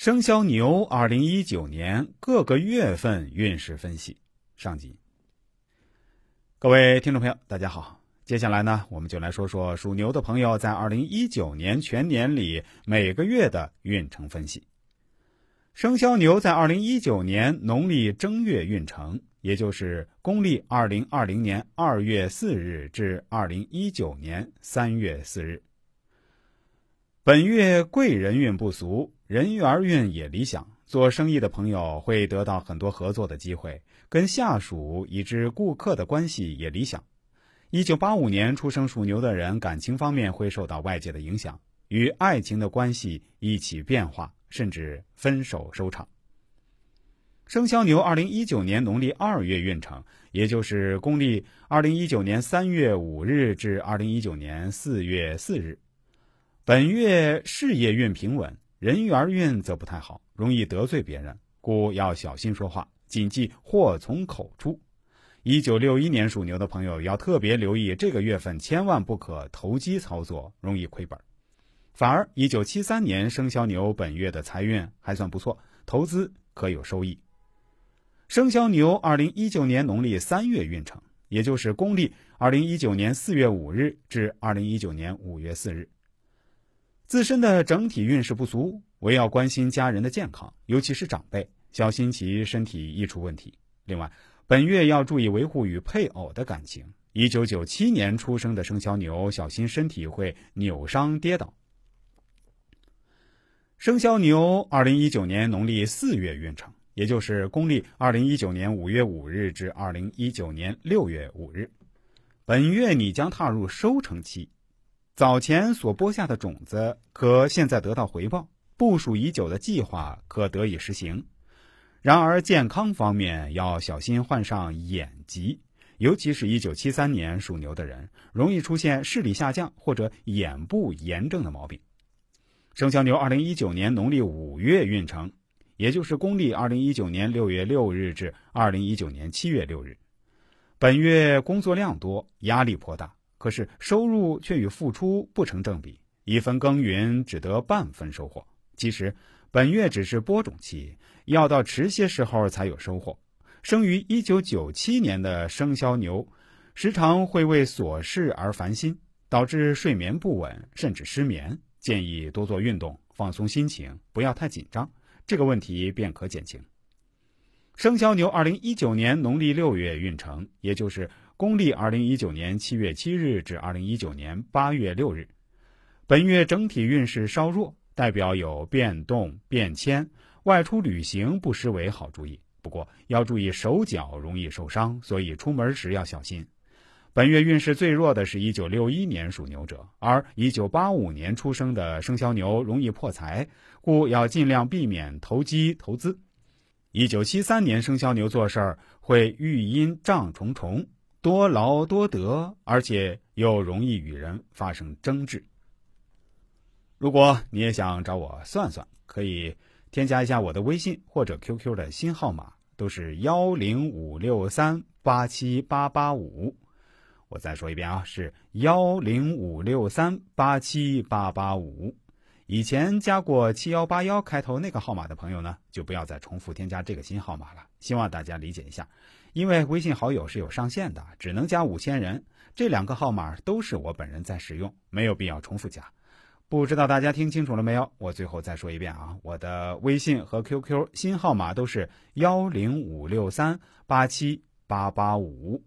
生肖牛二零一九年各个月份运势分析上集。各位听众朋友，大家好。接下来呢，我们就来说说属牛的朋友在二零一九年全年里每个月的运程分析。生肖牛在二零一九年农历正月运程，也就是公历二零二零年二月四日至二零一九年三月四日。本月贵人运不俗，人缘运也理想。做生意的朋友会得到很多合作的机会，跟下属以至顾客的关系也理想。一九八五年出生属牛的人，感情方面会受到外界的影响，与爱情的关系一起变化，甚至分手收场。生肖牛二零一九年农历二月运程，也就是公历二零一九年三月五日至二零一九年四月四日。本月事业运平稳，人缘运则不太好，容易得罪别人，故要小心说话，谨记祸从口出。一九六一年属牛的朋友要特别留意，这个月份千万不可投机操作，容易亏本。反而，一九七三年生肖牛本月的财运还算不错，投资可有收益。生肖牛二零一九年农历三月运程，也就是公历二零一九年四月五日至二零一九年五月四日。自身的整体运势不俗，唯要关心家人的健康，尤其是长辈，小心其身体易出问题。另外，本月要注意维护与配偶的感情。一九九七年出生的生肖牛，小心身体会扭伤跌倒。生肖牛二零一九年农历四月运程，也就是公历二零一九年五月五日至二零一九年六月五日，本月你将踏入收成期。早前所播下的种子，可现在得到回报；部署已久的计划，可得以实行。然而，健康方面要小心患上眼疾，尤其是一九七三年属牛的人，容易出现视力下降或者眼部炎症的毛病。生肖牛二零一九年农历五月运程，也就是公历二零一九年六月六日至二零一九年七月六日，本月工作量多，压力颇大。可是收入却与付出不成正比，一分耕耘只得半分收获。其实本月只是播种期，要到迟些时候才有收获。生于一九九七年的生肖牛，时常会为琐事而烦心，导致睡眠不稳，甚至失眠。建议多做运动，放松心情，不要太紧张，这个问题便可减轻。生肖牛二零一九年农历六月运程，也就是公历二零一九年七月七日至二零一九年八月六日，本月整体运势稍弱，代表有变动变迁，外出旅行不失为好主意。不过要注意手脚容易受伤，所以出门时要小心。本月运势最弱的是一九六一年属牛者，而一九八五年出生的生肖牛容易破财，故要尽量避免投机投资。一九七三年生肖牛做事儿会遇阴障重重，多劳多得，而且又容易与人发生争执。如果你也想找我算算，可以添加一下我的微信或者 QQ 的新号码，都是幺零五六三八七八八五。我再说一遍啊，是幺零五六三八七八八五。以前加过七幺八幺开头那个号码的朋友呢，就不要再重复添加这个新号码了。希望大家理解一下，因为微信好友是有上限的，只能加五千人。这两个号码都是我本人在使用，没有必要重复加。不知道大家听清楚了没有？我最后再说一遍啊，我的微信和 QQ 新号码都是幺零五六三八七八八五。